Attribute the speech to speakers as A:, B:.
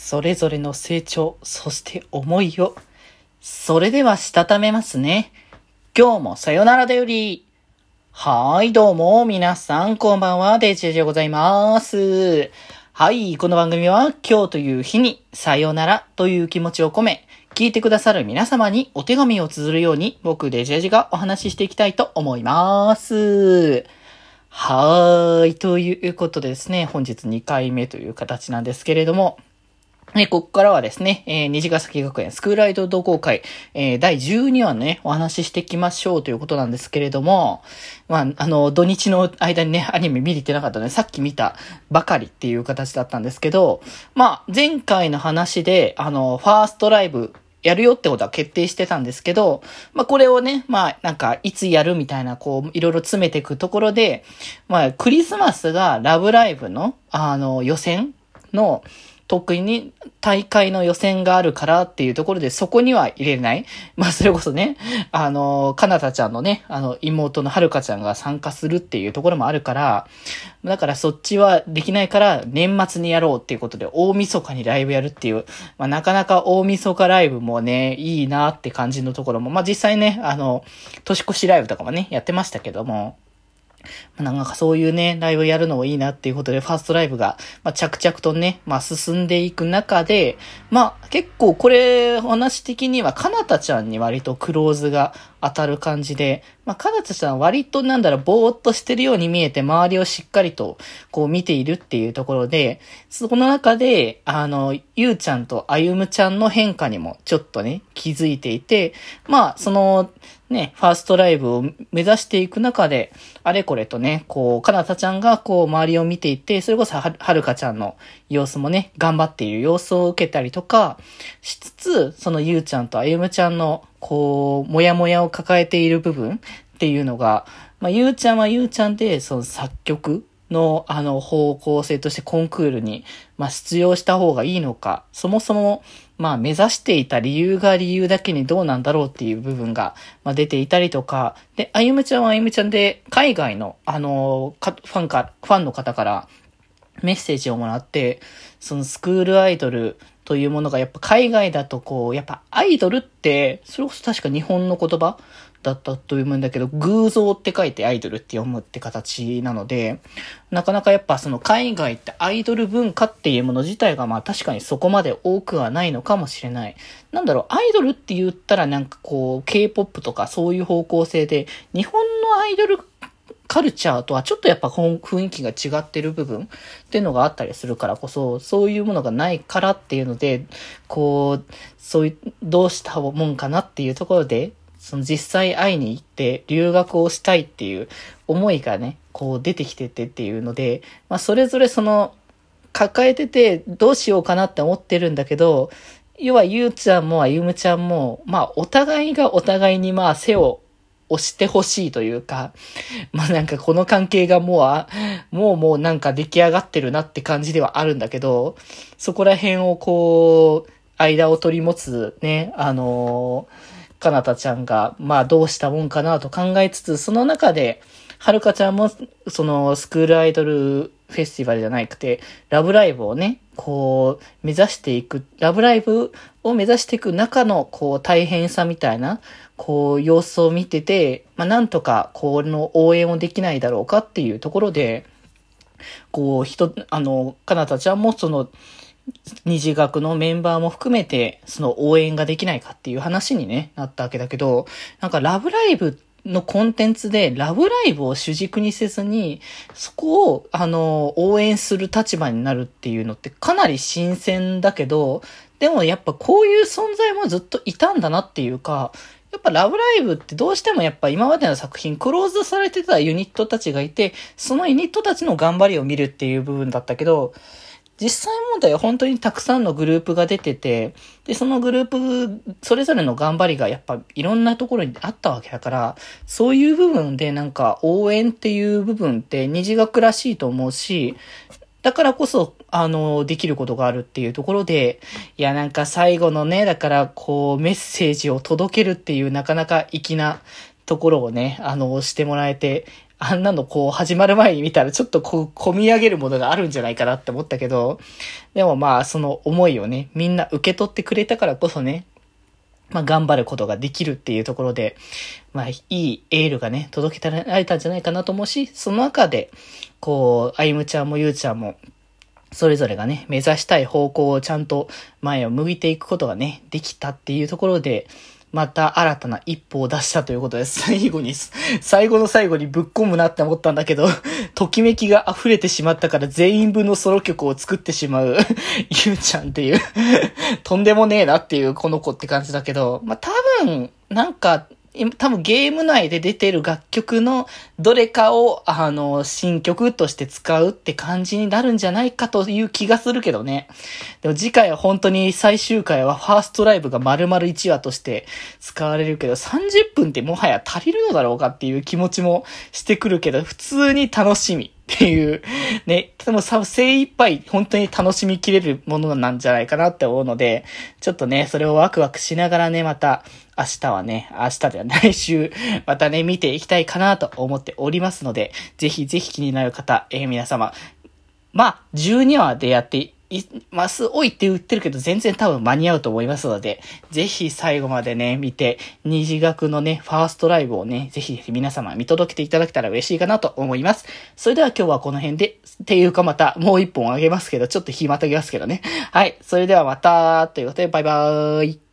A: それぞれの成長、そして思いを。それではしたためますね。今日もさよならだより。はい、どうも、皆さん、こんばんは、デジェジでございます。はい、この番組は、今日という日に、さよならという気持ちを込め、聞いてくださる皆様にお手紙を綴るように、僕、デジェジがお話ししていきたいと思います。はーい。ということでですね、本日2回目という形なんですけれども、えここからはですね、えー、虹ヶ崎学園スクールアイドル同好会、えー、第12話ね、お話ししていきましょうということなんですけれども、まあ、あの、土日の間にね、アニメ見れてなかったので、さっき見たばかりっていう形だったんですけど、まあ、前回の話で、あの、ファーストライブ、やるよってことは決定してたんですけど、まあこれをね、まあなんかいつやるみたいなこういろいろ詰めていくところで、まあクリスマスがラブライブのあの予選の特に大会の予選があるからっていうところでそこには入れない。まあそれこそね、あの、かなたちゃんのね、あの妹のはるかちゃんが参加するっていうところもあるから、だからそっちはできないから年末にやろうっていうことで大晦日にライブやるっていう、まあなかなか大晦日ライブもね、いいなって感じのところも、まあ実際ね、あの、年越しライブとかもね、やってましたけども、なんかそういうね、ライブやるのもいいなっていうことで、ファーストライブが、まあ、着々とね、まあ、進んでいく中で、まあ、結構これ、話的には、かなたちゃんに割とクローズが当たる感じで、まあ、かなたちゃん割となんだろう、ぼーっとしてるように見えて、周りをしっかりと、こう見ているっていうところで、そこの中で、あの、ゆうちゃんとあゆむちゃんの変化にもちょっとね、気づいていて、まあ、その、ね、ファーストライブを目指していく中で、あれこれとね、こう、かなたちゃんがこう、周りを見ていて、それこそは、はるかちゃんの様子もね、頑張っている様子を受けたりとか、しつつ、そのゆうちゃんとあゆむちゃんの、こう、もやもやを抱えている部分っていうのが、まあ、ゆうちゃんはゆうちゃんで、その作曲の、あの、方向性としてコンクールに、まあ、出場した方がいいのか、そもそも、まあ、目指していた理由が理由だけにどうなんだろうっていう部分が、まあ、出ていたりとか、で、あゆむちゃんはあゆむちゃんで、海外の、あの、ファンか、ファンの方からメッセージをもらって、そのスクールアイドルというものがやっぱ海外だとこう、やっぱアイドルって、それこそ確か日本の言葉だったと思うんだけど、偶像って書いてアイドルって読むって形なので、なかなかやっぱその海外ってアイドル文化っていうもの自体がまあ確かにそこまで多くはないのかもしれない。なんだろう、アイドルって言ったらなんかこう、K-POP とかそういう方向性で、日本のアイドルカルチャーとはちょっとやっぱ雰囲気が違ってる部分っていうのがあったりするからこそ、そういうものがないからっていうので、こう、そういう、どうしたもんかなっていうところで、その実際会いに行って留学をしたいっていう思いがね、こう出てきててっていうので、まあそれぞれその抱えててどうしようかなって思ってるんだけど、要はゆうちゃんもあゆむちゃんも、まあお互いがお互いにまあ背を押してほしいというか、まあなんかこの関係がもう、もうもうなんか出来上がってるなって感じではあるんだけど、そこら辺をこう、間を取り持つね、あのーかなたちゃんが、まあどうしたもんかなと考えつつ、その中で、はるかちゃんも、そのスクールアイドルフェスティバルじゃなくて、ラブライブをね、こう、目指していく、ラブライブを目指していく中の、こう、大変さみたいな、こう、様子を見てて、まあ、なんとか、この応援をできないだろうかっていうところで、こう、人、あの、かなたちゃんもその、二次学のメンバーも含めて、その応援ができないかっていう話にね、なったわけだけど、なんかラブライブのコンテンツでラブライブを主軸にせずに、そこを、あの、応援する立場になるっていうのってかなり新鮮だけど、でもやっぱこういう存在もずっといたんだなっていうか、やっぱラブライブってどうしてもやっぱ今までの作品クローズされてたユニットたちがいて、そのユニットたちの頑張りを見るっていう部分だったけど、実際問題は本当にたくさんのグループが出てて、で、そのグループ、それぞれの頑張りがやっぱいろんなところにあったわけだから、そういう部分でなんか応援っていう部分って二次学らしいと思うし、だからこそ、あの、できることがあるっていうところで、いや、なんか最後のね、だからこう、メッセージを届けるっていうなかなか粋なところをね、あの、してもらえて、あんなのこう始まる前に見たらちょっとこう込み上げるものがあるんじゃないかなって思ったけど、でもまあその思いをね、みんな受け取ってくれたからこそね、まあ頑張ることができるっていうところで、まあいいエールがね、届けられたんじゃないかなと思うし、その中で、こう、あゆむちゃんもゆうちゃんも、それぞれがね、目指したい方向をちゃんと前を向いていくことがね、できたっていうところで、また新たな一歩を出したということです。最後に、最後の最後にぶっ込むなって思ったんだけど、ときめきが溢れてしまったから全員分のソロ曲を作ってしまう。ゆうちゃんっていう。とんでもねえなっていうこの子って感じだけど、まあ、多分、なんか、多分ゲーム内で出てる楽曲のどれかを、あの、新曲として使うって感じになるんじゃないかという気がするけどね。でも次回は本当に最終回はファーストライブが丸々1話として使われるけど、30分ってもはや足りるのだろうかっていう気持ちもしてくるけど、普通に楽しみ。っていう、ね、でもさ精一杯本当に楽しみきれるものなんじゃないかなって思うので、ちょっとね、それをワクワクしながらね、また明日はね、明日では来週、またね、見ていきたいかなと思っておりますので、ぜひぜひ気になる方、えー、皆様、まあ、12話でやっています、おいって言ってるけど、全然多分間に合うと思いますので、ぜひ最後までね、見て、虹学のね、ファーストライブをね、ぜひぜひ皆様見届けていただけたら嬉しいかなと思います。それでは今日はこの辺で、っていうかまたもう一本あげますけど、ちょっと暇たぎますけどね。はい。それではまた、ということで、バイバーイ。